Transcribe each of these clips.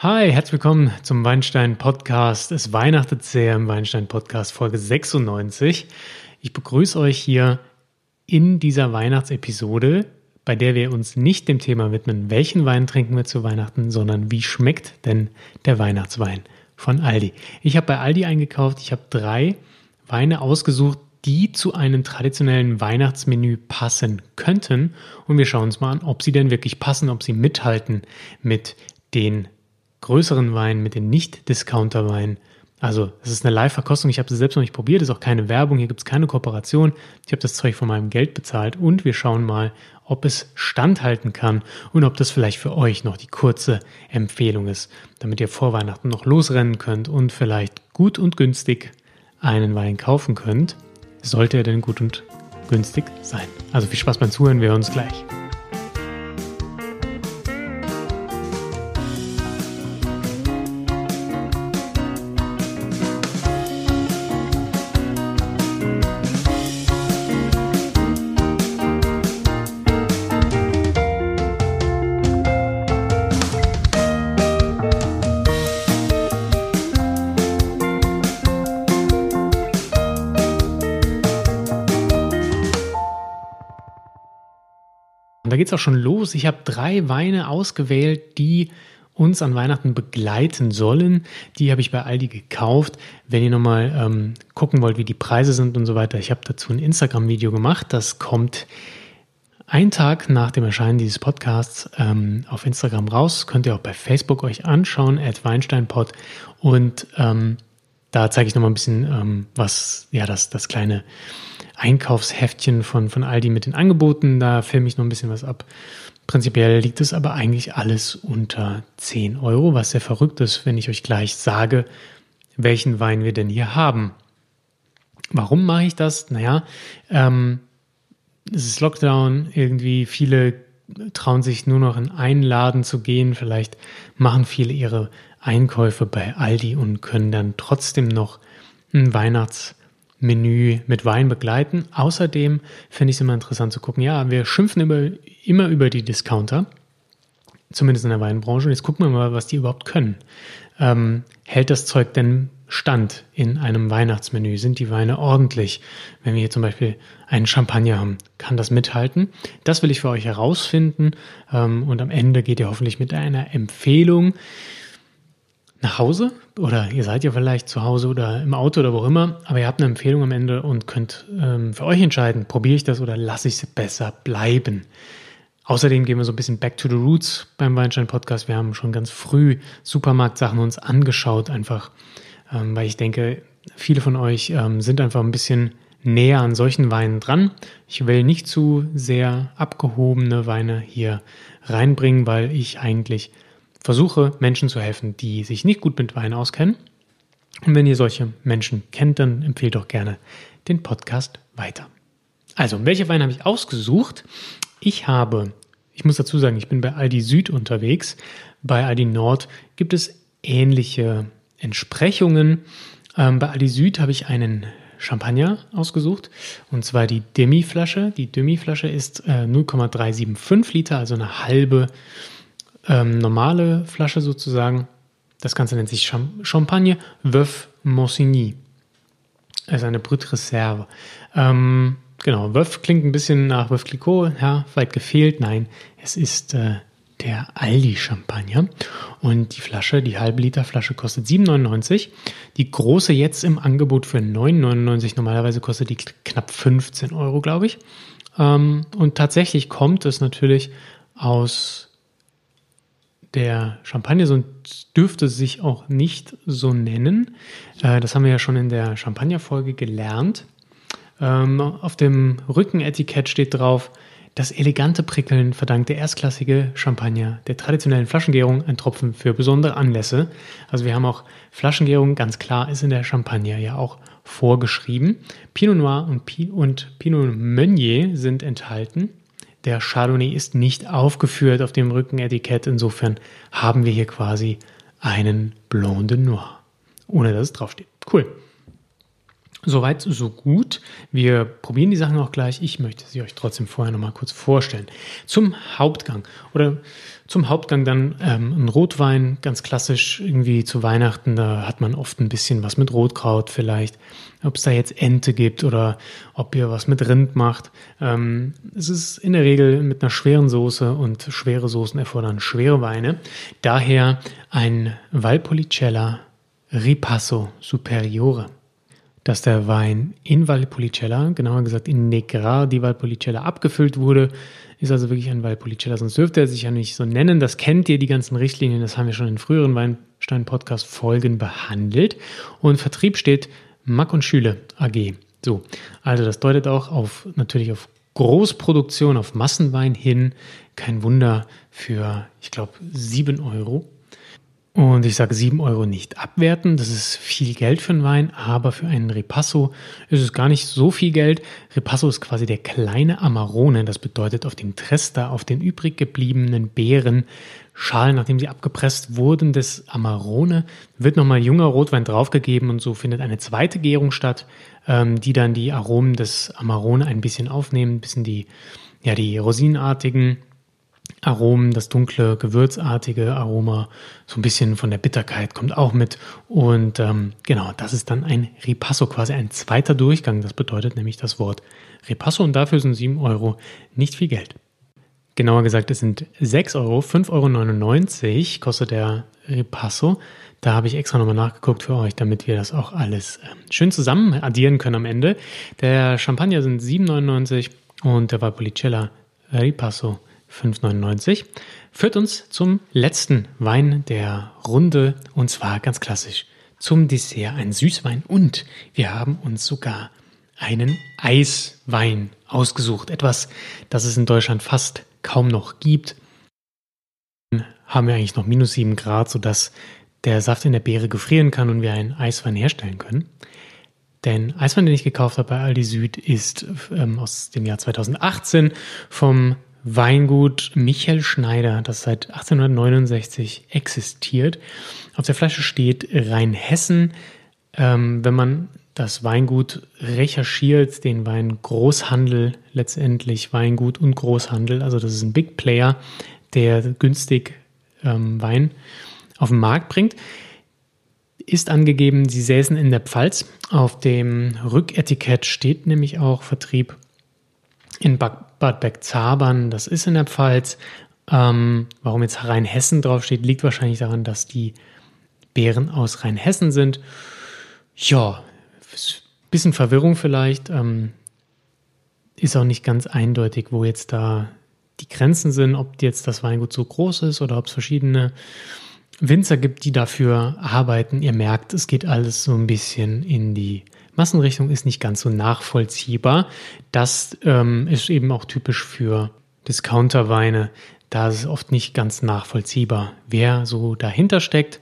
Hi, herzlich willkommen zum Weinstein Podcast. Es weihnachtet sehr im Weinstein Podcast Folge 96. Ich begrüße euch hier in dieser Weihnachtsepisode, bei der wir uns nicht dem Thema widmen, welchen Wein trinken wir zu Weihnachten, sondern wie schmeckt denn der Weihnachtswein von Aldi. Ich habe bei Aldi eingekauft, ich habe drei Weine ausgesucht, die zu einem traditionellen Weihnachtsmenü passen könnten. Und wir schauen uns mal an, ob sie denn wirklich passen, ob sie mithalten mit den größeren Weinen, mit den Nicht-Discounter-Weinen. Also, es ist eine Live-Verkostung. Ich habe es selbst noch nicht probiert. Es ist auch keine Werbung. Hier gibt es keine Kooperation. Ich habe das Zeug von meinem Geld bezahlt. Und wir schauen mal, ob es standhalten kann und ob das vielleicht für euch noch die kurze Empfehlung ist, damit ihr vor Weihnachten noch losrennen könnt und vielleicht gut und günstig einen Wein kaufen könnt. Sollte er denn gut und günstig sein? Also viel Spaß beim Zuhören. Wir hören uns gleich. Und da geht es auch schon los. Ich habe drei Weine ausgewählt, die uns an Weihnachten begleiten sollen. Die habe ich bei Aldi gekauft. Wenn ihr nochmal ähm, gucken wollt, wie die Preise sind und so weiter, ich habe dazu ein Instagram-Video gemacht. Das kommt einen Tag nach dem Erscheinen dieses Podcasts ähm, auf Instagram raus. Könnt ihr auch bei Facebook euch anschauen, at WeinsteinPod. Und ähm, da zeige ich nochmal ein bisschen, ähm, was, ja, das, das kleine Einkaufsheftchen von, von Aldi mit den Angeboten. Da filme ich noch ein bisschen was ab. Prinzipiell liegt es aber eigentlich alles unter 10 Euro, was sehr verrückt ist, wenn ich euch gleich sage, welchen Wein wir denn hier haben. Warum mache ich das? Naja, ähm, es ist Lockdown, irgendwie viele trauen sich nur noch in einen Laden zu gehen, vielleicht machen viele ihre Einkäufe bei Aldi und können dann trotzdem noch ein Weihnachts- Menü mit Wein begleiten. Außerdem finde ich es immer interessant zu gucken, ja, wir schimpfen immer, immer über die Discounter, zumindest in der Weinbranche. Jetzt gucken wir mal, was die überhaupt können. Ähm, hält das Zeug denn Stand in einem Weihnachtsmenü? Sind die Weine ordentlich? Wenn wir hier zum Beispiel einen Champagner haben, kann das mithalten? Das will ich für euch herausfinden. Ähm, und am Ende geht ihr hoffentlich mit einer Empfehlung nach Hause oder ihr seid ja vielleicht zu Hause oder im Auto oder wo immer, aber ihr habt eine Empfehlung am Ende und könnt ähm, für euch entscheiden, probiere ich das oder lasse ich es besser bleiben. Außerdem gehen wir so ein bisschen back to the roots beim Weinstein Podcast. Wir haben schon ganz früh Supermarktsachen uns angeschaut, einfach ähm, weil ich denke, viele von euch ähm, sind einfach ein bisschen näher an solchen Weinen dran. Ich will nicht zu sehr abgehobene Weine hier reinbringen, weil ich eigentlich versuche Menschen zu helfen, die sich nicht gut mit Wein auskennen. Und wenn ihr solche Menschen kennt, dann empfehlt doch gerne den Podcast weiter. Also, welche Weine habe ich ausgesucht? Ich habe, ich muss dazu sagen, ich bin bei Aldi Süd unterwegs. Bei Aldi Nord gibt es ähnliche Entsprechungen. Ähm, bei Aldi Süd habe ich einen Champagner ausgesucht und zwar die Demi-Flasche. Die Demi-Flasche ist äh, 0,375 Liter, also eine halbe ähm, normale Flasche sozusagen. Das Ganze nennt sich Champagne Veuve Monsigny. Also eine Brut Reserve. Ähm, genau, Veuve klingt ein bisschen nach Veuve Clicquot, ja, weit gefehlt. Nein, es ist äh, der Aldi Champagner. Und die Flasche, die halbe Liter Flasche kostet 7,99. Die große jetzt im Angebot für 9,99. Normalerweise kostet die knapp 15 Euro, glaube ich. Ähm, und tatsächlich kommt es natürlich aus der Champagner so dürfte sich auch nicht so nennen. Äh, das haben wir ja schon in der Champagner-Folge gelernt. Ähm, auf dem Rückenetikett steht drauf, das elegante Prickeln verdankt der erstklassige Champagner der traditionellen Flaschengärung ein Tropfen für besondere Anlässe. Also wir haben auch Flaschengärung, ganz klar, ist in der Champagner ja auch vorgeschrieben. Pinot Noir und, Pinot Meunier sind enthalten. Der Chardonnay ist nicht aufgeführt auf dem Rückenetikett. Insofern haben wir hier quasi einen Blanc de Noir. Ohne dass es draufsteht. Cool. Soweit, so gut. Wir probieren die Sachen auch gleich. Ich möchte sie euch trotzdem vorher nochmal kurz vorstellen. Zum Hauptgang oder zum Hauptgang dann ähm, ein Rotwein, ganz klassisch irgendwie zu Weihnachten. Da hat man oft ein bisschen was mit Rotkraut vielleicht. Ob es da jetzt Ente gibt oder ob ihr was mit Rind macht. Ähm, es ist in der Regel mit einer schweren Soße und schwere Soßen erfordern schwere Weine. Daher ein Valpolicella Ripasso Superiore dass der Wein in Valpolicella, genauer gesagt in Negra di Valpolicella abgefüllt wurde. Ist also wirklich ein Valpolicella, sonst dürfte er sich ja nicht so nennen. Das kennt ihr, die ganzen Richtlinien, das haben wir schon in früheren Weinstein-Podcast-Folgen behandelt. Und Vertrieb steht Mack und Schüle AG. So, also das deutet auch auf natürlich auf Großproduktion, auf Massenwein hin. Kein Wunder für, ich glaube, 7 Euro und ich sage 7 Euro nicht abwerten, das ist viel Geld für einen Wein, aber für einen Ripasso ist es gar nicht so viel Geld. Ripasso ist quasi der kleine Amarone, das bedeutet auf dem Trester, auf den übrig gebliebenen Beeren, Schalen, nachdem sie abgepresst wurden, des Amarone, wird nochmal junger Rotwein draufgegeben und so findet eine zweite Gärung statt, ähm, die dann die Aromen des Amarone ein bisschen aufnehmen, ein bisschen die, ja, die rosinenartigen Aromen, das dunkle, gewürzartige Aroma, so ein bisschen von der Bitterkeit kommt auch mit. Und ähm, genau, das ist dann ein Ripasso, quasi ein zweiter Durchgang. Das bedeutet nämlich das Wort Ripasso und dafür sind 7 Euro nicht viel Geld. Genauer gesagt, es sind 6 Euro, 5,99 Euro kostet der Ripasso. Da habe ich extra nochmal nachgeguckt für euch, damit wir das auch alles äh, schön zusammen addieren können am Ende. Der Champagner sind 7,99 und der Valpolicella Ripasso 5,99 führt uns zum letzten Wein der Runde und zwar ganz klassisch zum Dessert ein Süßwein und wir haben uns sogar einen Eiswein ausgesucht. Etwas, das es in Deutschland fast kaum noch gibt. Haben wir eigentlich noch minus 7 Grad, sodass der Saft in der Beere gefrieren kann und wir einen Eiswein herstellen können. Denn Eiswein, den ich gekauft habe bei Aldi Süd, ist ähm, aus dem Jahr 2018 vom Weingut Michael Schneider, das seit 1869 existiert. Auf der Flasche steht Rheinhessen. Ähm, wenn man das Weingut recherchiert, den Wein Großhandel letztendlich, Weingut und Großhandel, also das ist ein Big Player, der günstig ähm, Wein auf den Markt bringt, ist angegeben, sie säßen in der Pfalz. Auf dem Rücketikett steht nämlich auch Vertrieb in Bad Bergzabern, das ist in der Pfalz. Ähm, warum jetzt Rheinhessen draufsteht, liegt wahrscheinlich daran, dass die Beeren aus Rheinhessen sind. Ja, bisschen Verwirrung vielleicht. Ähm, ist auch nicht ganz eindeutig, wo jetzt da die Grenzen sind, ob jetzt das Weingut so groß ist oder ob es verschiedene Winzer gibt, die dafür arbeiten. Ihr merkt, es geht alles so ein bisschen in die Massenrichtung ist nicht ganz so nachvollziehbar. Das ähm, ist eben auch typisch für Discounterweine. Da ist es oft nicht ganz nachvollziehbar, wer so dahinter steckt.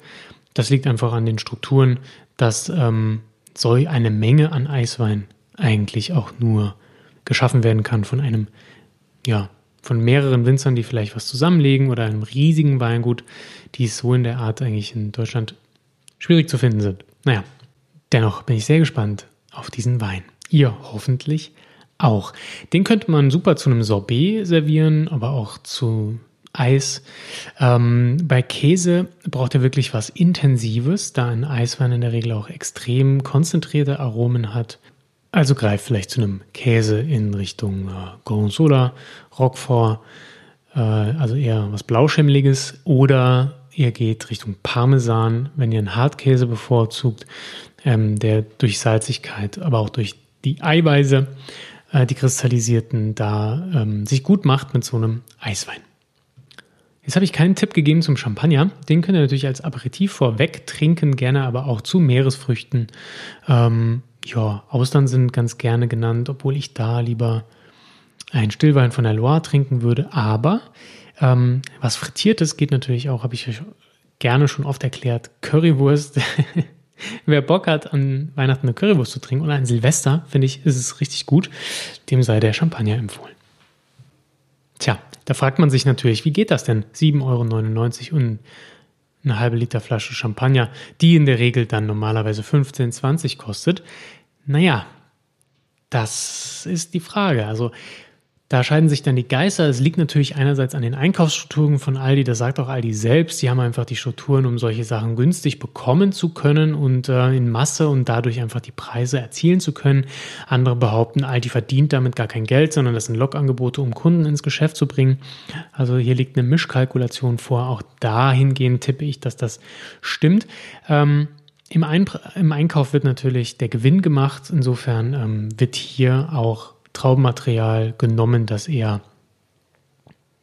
Das liegt einfach an den Strukturen, dass ähm, so eine Menge an Eiswein eigentlich auch nur geschaffen werden kann von einem, ja, von mehreren Winzern, die vielleicht was zusammenlegen oder einem riesigen Weingut, die so in der Art eigentlich in Deutschland schwierig zu finden sind. Naja, Dennoch bin ich sehr gespannt auf diesen Wein. Ihr hoffentlich auch. Den könnte man super zu einem Sorbet servieren, aber auch zu Eis. Ähm, bei Käse braucht er wirklich was Intensives, da ein Eiswein in der Regel auch extrem konzentrierte Aromen hat. Also greift vielleicht zu einem Käse in Richtung äh, Gorgonzola, Roquefort, äh, also eher was Blauschimmeliges oder ihr geht Richtung Parmesan, wenn ihr einen Hartkäse bevorzugt, ähm, der durch Salzigkeit, aber auch durch die Eiweiße, äh, die kristallisierten, da ähm, sich gut macht mit so einem Eiswein. Jetzt habe ich keinen Tipp gegeben zum Champagner. Den könnt ihr natürlich als Aperitif vorweg trinken, gerne aber auch zu Meeresfrüchten. Ähm, ja, Austern sind ganz gerne genannt, obwohl ich da lieber einen Stillwein von der Loire trinken würde. Aber ähm, was Frittiertes geht natürlich auch, habe ich euch gerne schon oft erklärt. Currywurst Wer Bock hat, an Weihnachten eine Currywurst zu trinken oder an Silvester, finde ich, ist es richtig gut. Dem sei der Champagner empfohlen. Tja, da fragt man sich natürlich, wie geht das denn? 7,99 Euro und eine halbe Liter Flasche Champagner, die in der Regel dann normalerweise 15, 20 kostet. naja, das ist die Frage. Also da scheiden sich dann die Geister. Es liegt natürlich einerseits an den Einkaufsstrukturen von Aldi, das sagt auch Aldi selbst. Sie haben einfach die Strukturen, um solche Sachen günstig bekommen zu können und äh, in Masse und dadurch einfach die Preise erzielen zu können. Andere behaupten, Aldi verdient damit gar kein Geld, sondern das sind Lokangebote, um Kunden ins Geschäft zu bringen. Also hier liegt eine Mischkalkulation vor. Auch dahingehend tippe ich, dass das stimmt. Ähm, Im, Einkauf wird natürlich der Gewinn gemacht. Insofern ähm, wird hier auch Traubenmaterial genommen, das eher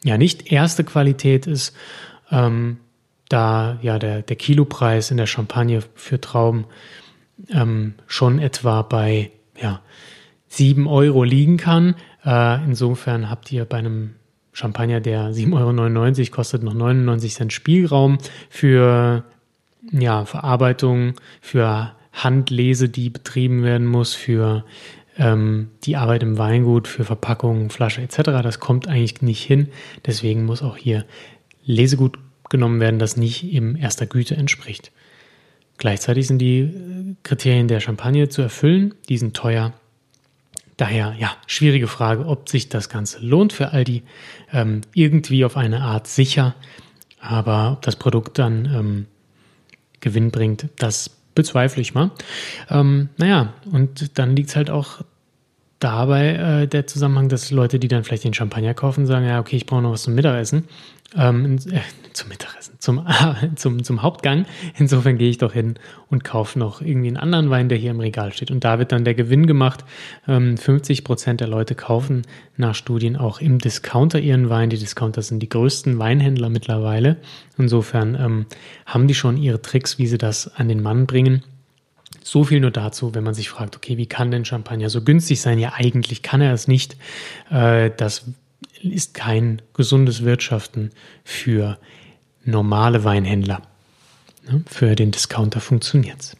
ja nicht erste Qualität ist, ähm, da ja der, der Kilopreis in der Champagne für Trauben ähm, schon etwa bei ja, 7 Euro liegen kann. Äh, insofern habt ihr bei einem Champagner, der 7,99 Euro kostet, noch 99 Cent Spielraum für ja, Verarbeitung, für Handlese, die betrieben werden muss, für ähm, die Arbeit im Weingut für Verpackung, Flasche etc., das kommt eigentlich nicht hin. Deswegen muss auch hier Lesegut genommen werden, das nicht im erster Güte entspricht. Gleichzeitig sind die äh, Kriterien der Champagne zu erfüllen, die sind teuer. Daher, ja, schwierige Frage, ob sich das Ganze lohnt für Aldi. Ähm, irgendwie auf eine Art sicher, aber ob das Produkt dann ähm, Gewinn bringt, das bezweifle ich mal. Ähm, naja, und dann liegt es halt auch dabei äh, der Zusammenhang, dass Leute, die dann vielleicht den Champagner kaufen, sagen, ja, okay, ich brauche noch was zum Mittagessen. Ähm, äh, zum Mittagessen, zum, zum, zum Hauptgang. Insofern gehe ich doch hin und kaufe noch irgendwie einen anderen Wein, der hier im Regal steht. Und da wird dann der Gewinn gemacht. Ähm, 50 Prozent der Leute kaufen nach Studien auch im Discounter ihren Wein. Die Discounter sind die größten Weinhändler mittlerweile. Insofern ähm, haben die schon ihre Tricks, wie sie das an den Mann bringen. So viel nur dazu, wenn man sich fragt, okay, wie kann denn Champagner so günstig sein? Ja, eigentlich kann er es nicht. Äh, das ist kein gesundes Wirtschaften für normale Weinhändler. Ne, für den Discounter funktioniert es.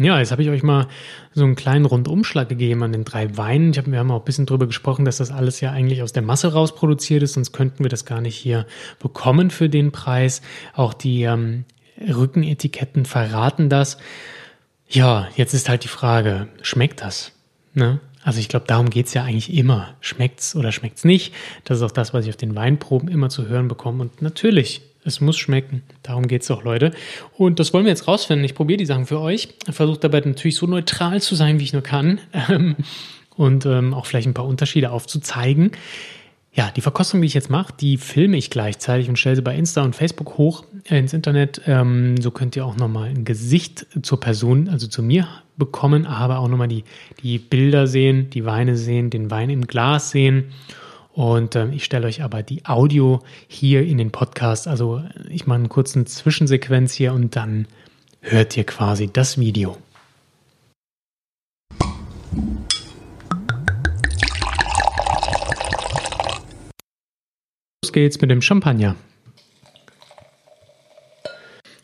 Ja, jetzt habe ich euch mal so einen kleinen Rundumschlag gegeben an den drei Weinen. Hab, wir haben auch ein bisschen drüber gesprochen, dass das alles ja eigentlich aus der Masse raus produziert ist, sonst könnten wir das gar nicht hier bekommen für den Preis. Auch die ähm, Rückenetiketten verraten das. Ja, jetzt ist halt die Frage, schmeckt das? Ne? Also ich glaube, darum geht es ja eigentlich immer. Schmeckt's oder schmeckt's nicht? Das ist auch das, was ich auf den Weinproben immer zu hören bekomme. Und natürlich, es muss schmecken. Darum geht es doch, Leute. Und das wollen wir jetzt rausfinden. Ich probiere die Sachen für euch. Versuche dabei natürlich so neutral zu sein, wie ich nur kann. und ähm, auch vielleicht ein paar Unterschiede aufzuzeigen. Ja, die Verkostung, die ich jetzt mache, die filme ich gleichzeitig und stelle sie bei Insta und Facebook hoch äh, ins Internet. Ähm, so könnt ihr auch nochmal ein Gesicht zur Person, also zu mir bekommen, aber auch nochmal die, die Bilder sehen, die Weine sehen, den Wein im Glas sehen. Und ähm, ich stelle euch aber die Audio hier in den Podcast. Also ich mache einen kurzen Zwischensequenz hier und dann hört ihr quasi das Video. Los geht's mit dem Champagner.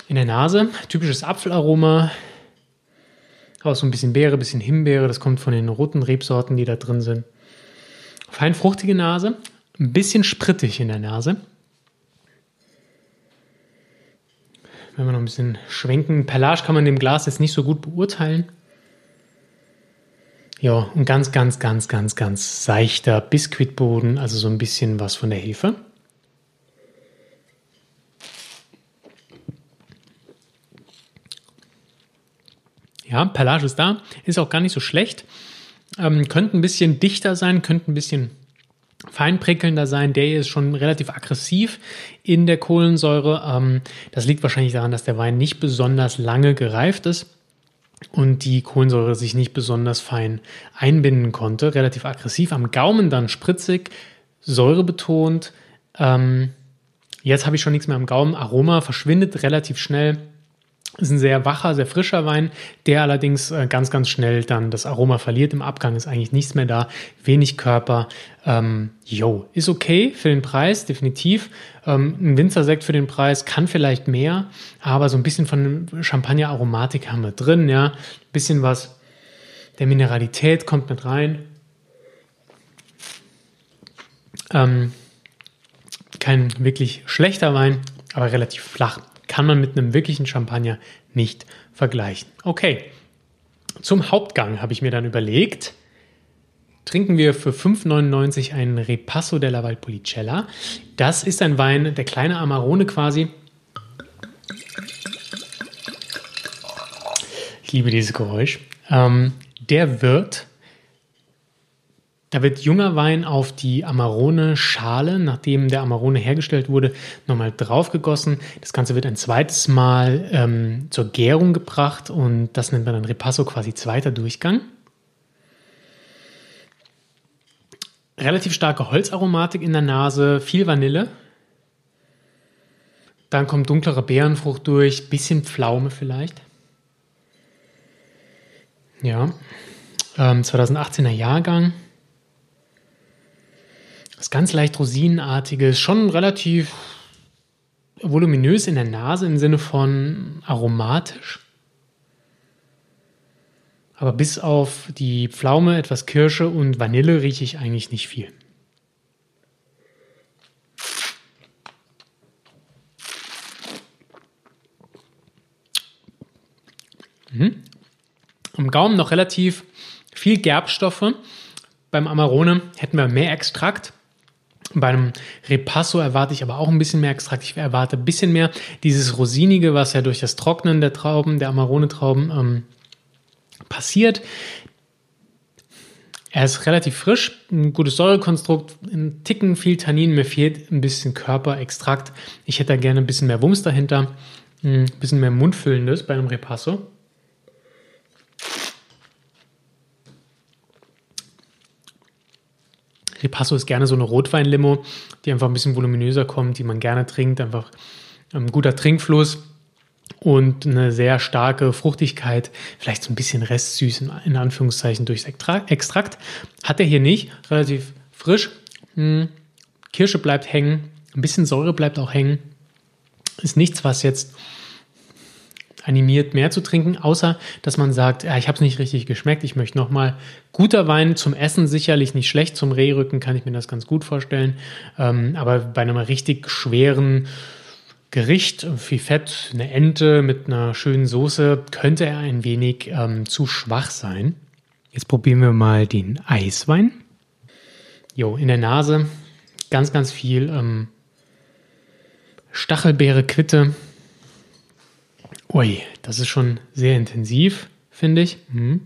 In der Nase, typisches Apfelaroma. Auch so ein bisschen Beere, ein bisschen Himbeere. Das kommt von den roten Rebsorten, die da drin sind. Fein fruchtige Nase. Ein bisschen sprittig in der Nase. Wenn wir noch ein bisschen schwenken. Perlage kann man dem Glas jetzt nicht so gut beurteilen. Ja, und ganz, ganz, ganz, ganz, ganz seichter Biskuitboden, also so ein bisschen was von der Hefe. Ja, Perlage ist da, ist auch gar nicht so schlecht. Ähm, könnte ein bisschen dichter sein, könnte ein bisschen feinprickelnder sein. Der hier ist schon relativ aggressiv in der Kohlensäure. Ähm, das liegt wahrscheinlich daran, dass der Wein nicht besonders lange gereift ist und die Kohlensäure sich nicht besonders fein einbinden konnte. Relativ aggressiv. Am Gaumen dann spritzig, säurebetont. Ähm, jetzt habe ich schon nichts mehr am Gaumen. Aroma verschwindet relativ schnell ist ein sehr wacher, sehr frischer Wein, der allerdings äh, ganz, ganz schnell dann das Aroma verliert. Im Abgang ist eigentlich nichts mehr da, wenig Körper. Ähm, ist okay für den Preis, definitiv. Ähm, ein Winzersekt für den Preis kann vielleicht mehr, aber so ein bisschen von Champagner-Aromatik haben wir drin, ja. Ein bisschen was der Mineralität kommt mit rein. Ähm, kein wirklich schlechter Wein, aber relativ flach kann man mit einem wirklichen Champagner nicht vergleichen. Okay, Zum Hauptgang habe ich mir dann überlegt, trinken wir für 5,99 einen Repasso della Valpolicella. Das ist ein Wein, der kleine Amarone quasi. Ich liebe dieses Geräusch. Ähm, der wird, da wird junger Wein auf die Amarone-Schale, nachdem der Amarone hergestellt wurde, nochmal draufgegossen. Das Ganze wird ein zweites Mal ähm, zur Gärung gebracht und das nennt man dann Repasso, quasi zweiter Durchgang. relativ starke Holzaromatik in der Nase, viel Vanille. Dann kommt dunklere Beerenfrucht durch, bisschen Pflaume vielleicht. Ja, ähm, 2018er Jahrgang. Das ganz leicht rosinenartige, schon relativ voluminös in der Nase im Sinne von aromatisch. Aber bis auf die Pflaume, etwas Kirsche und Vanille rieche ich eigentlich nicht viel. Mhm. Am Gaumen noch relativ viel Gerbstoffe. Beim Amarone hätten wir mehr Extrakt. Bei einem Repasso erwarte ich aber auch ein bisschen mehr Extrakt. Ich erwarte ein bisschen mehr dieses Rosinige, was ja durch das Trocknen der Trauben, der Amarone-Trauben ähm, passiert. Er ist relativ frisch, ein gutes Säurekonstrukt, ein Ticken viel Tannin, mir fehlt ein bisschen Körperextrakt. Ich hätte da gerne ein bisschen mehr Wumms dahinter, ein bisschen mehr Mundfüllendes bei einem Repasso. Repasso ist gerne so eine Rotweinlimo, die einfach ein bisschen voluminöser kommt, die man gerne trinkt, einfach ein guter Trinkfluss und eine sehr starke Fruchtigkeit, vielleicht so ein bisschen Restsüß in, in Anführungszeichen durchs Extrakt. Hat er hier nicht, relativ frisch. Hm. Kirsche bleibt hängen, ein bisschen Säure bleibt auch hängen. Ist nichts, was jetzt animiert, mehr zu trinken, außer dass man sagt, ja, ich habe es nicht richtig geschmeckt, ich möchte nochmal. Guter Wein zum Essen sicherlich nicht schlecht, zum Rehrücken kann ich mir das ganz gut vorstellen. Ähm, aber bei einem richtig schweren Gericht, viel Fett, eine Ente mit einer schönen Soße, könnte er ein wenig ähm, zu schwach sein. Jetzt probieren wir mal den Eiswein. Jo, in der Nase ganz, ganz viel ähm, Stachelbeere, Quitte. Ui, das ist schon sehr intensiv, finde ich. Hm.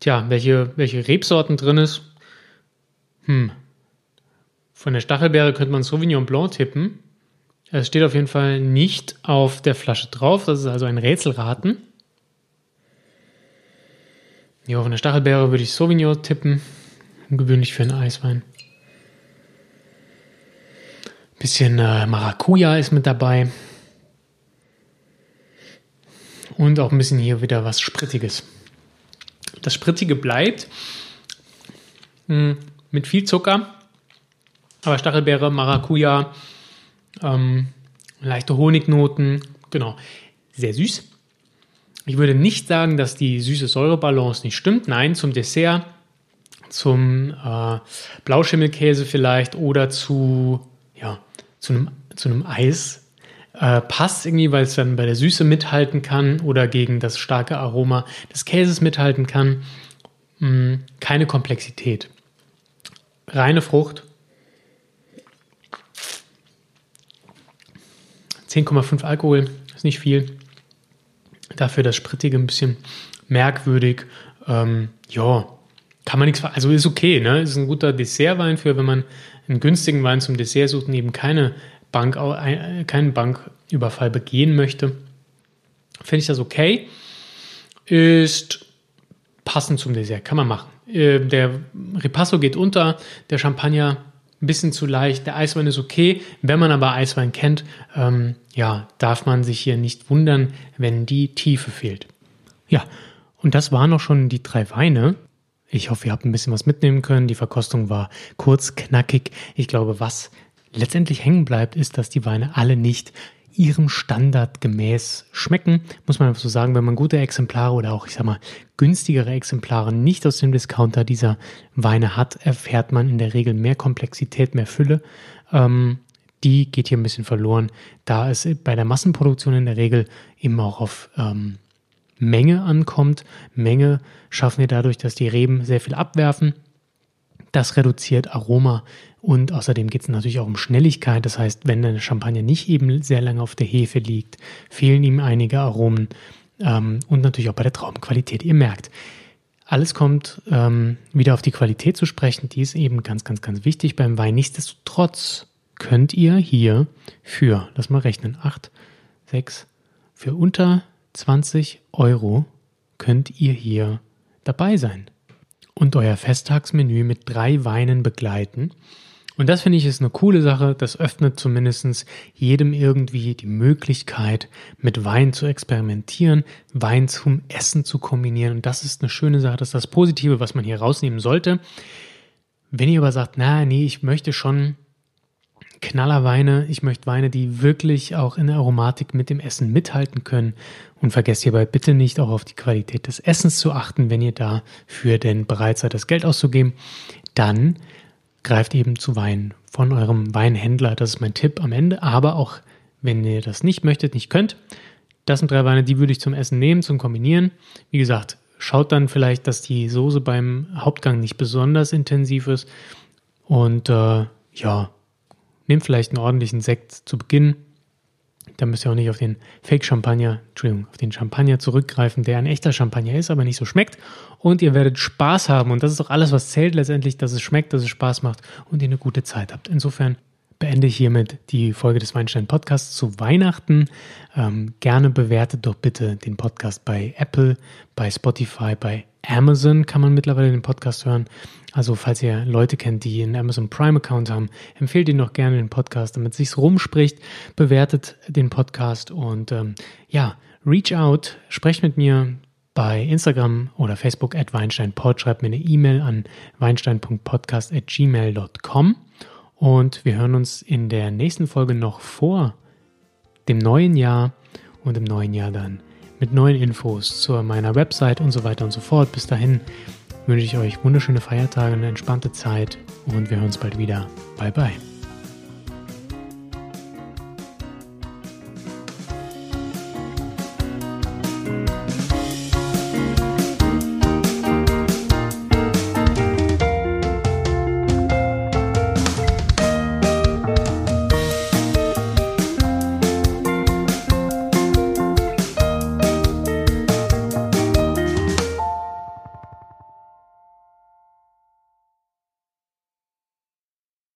Tja, welche, welche Rebsorten drin ist? Hm, von der Stachelbeere könnte man Sauvignon Blanc tippen. Es steht auf jeden Fall nicht auf der Flasche drauf. Das ist also ein Rätselraten. Ja, von der Stachelbeere würde ich Sauvignon tippen. Ungewöhnlich für einen Eiswein. Bisschen äh, Maracuja ist mit dabei. Und auch ein bisschen hier wieder was Sprittiges. Das Sprittige bleibt mh, hm, mit viel Zucker aber Stachelbeere, Maracuja, ähm, leichte Honignoten, genau. Sehr süß. Ich würde nicht sagen, dass die süße Säurebalance nicht stimmt. Nein, zum Dessert, zum äh, Blauschimmelkäse vielleicht oder zu, ja, zu einem, zu einem Eis äh, passt irgendwie, weil es dann bei der Süße mithalten kann oder gegen das starke Aroma des Käses mithalten kann. Hm, keine Komplexität. Reine Frucht, 10,5 Alkohol ist nicht viel. Dafür das Sprittige ein bisschen merkwürdig. Ähm, ja, kann man nichts, also ist okay, ne? Ist ein guter Dessertwein für, wenn man einen günstigen Wein zum Dessert sucht und eben keine Bank, keinen Banküberfall begehen möchte. Finde ich das okay. Ist passend zum Dessert, kann man machen. Äh, der Ripasso geht unter, der Champagner ein bisschen zu leicht. Der Eiswein ist okay. Wenn man aber Eiswein kennt, ähm, ja, darf man sich hier nicht wundern, wenn die Tiefe fehlt. Ja, und das waren auch schon die drei Weine. Ich hoffe, ihr habt ein bisschen was mitnehmen können. Die Verkostung war kurz, knackig. Ich glaube, was letztendlich hängen bleibt, ist, dass die Weine alle nicht ihrem Standard gemäß schmecken. Muss man so sagen, wenn man gute Exemplare oder auch, ich sag mal, günstigere Exemplare nicht aus dem Discounter dieser Weine hat, erfährt man in der Regel mehr Komplexität, mehr Fülle. Ähm, die geht hier ein bisschen verloren, da es bei der Massenproduktion in der Regel eben auch auf ähm, Menge ankommt. Menge schaffen wir dadurch, dass die Reben sehr viel abwerfen. Das reduziert Aroma und außerdem geht es natürlich auch um Schnelligkeit. Das heißt, wenn der Champagner nicht eben sehr lange auf der Hefe liegt, fehlen ihm einige Aromen ähm, und natürlich auch bei der Traubenqualität. Ihr merkt, alles kommt ähm, wieder auf die Qualität zu sprechen. Die ist eben ganz, ganz, ganz wichtig beim Wein. Nichtsdestotrotz könnt ihr hier für, lass mal rechnen, 8, 6, für unter 20 Euro könnt ihr hier dabei sein und euer Festtagsmenü mit drei Weinen begleiten. Und das finde ich ist eine coole Sache. Das öffnet zumindest jedem irgendwie die Möglichkeit, mit Wein zu experimentieren, Wein zum Essen zu kombinieren. Und das ist eine schöne Sache. Das ist das Positive, was man hier rausnehmen sollte. Wenn ihr aber sagt, na, nee, ich möchte schon Knallerweine. Ich möchte Weine, die wirklich auch in der Aromatik mit dem Essen mithalten können. Und vergesst hierbei bitte nicht auch auf die Qualität des Essens zu achten, wenn ihr dafür denn bereit seid, das Geld auszugeben. Dann greift eben zu Wein von eurem Weinhändler. Das ist mein Tipp am Ende. Aber auch wenn ihr das nicht möchtet, nicht könnt, das sind drei Weine, die würde ich zum Essen nehmen, zum Kombinieren. Wie gesagt, schaut dann vielleicht, dass die Soße beim Hauptgang nicht besonders intensiv ist. Und äh, ja, Nehmt vielleicht einen ordentlichen Sekt zu Beginn. Da müsst ihr auch nicht auf den Fake-Champagner, Entschuldigung, auf den Champagner zurückgreifen, der ein echter Champagner ist, aber nicht so schmeckt. Und ihr werdet Spaß haben. Und das ist doch alles, was zählt letztendlich, dass es schmeckt, dass es Spaß macht und ihr eine gute Zeit habt. Insofern beende ich hiermit die Folge des Weinstein Podcasts zu Weihnachten. Ähm, gerne bewertet doch bitte den Podcast bei Apple, bei Spotify, bei Amazon kann man mittlerweile den Podcast hören. Also falls ihr Leute kennt, die einen Amazon Prime Account haben, empfehlt ihnen doch gerne den Podcast, damit es sich rumspricht. Bewertet den Podcast und ähm, ja, reach out, sprecht mit mir bei Instagram oder Facebook at weinsteinpod, schreibt mir eine E-Mail an weinstein.podcast at gmail.com und wir hören uns in der nächsten Folge noch vor dem neuen Jahr und im neuen Jahr dann mit neuen Infos zu meiner Website und so weiter und so fort. Bis dahin wünsche ich euch wunderschöne Feiertage, eine entspannte Zeit und wir hören uns bald wieder. Bye bye.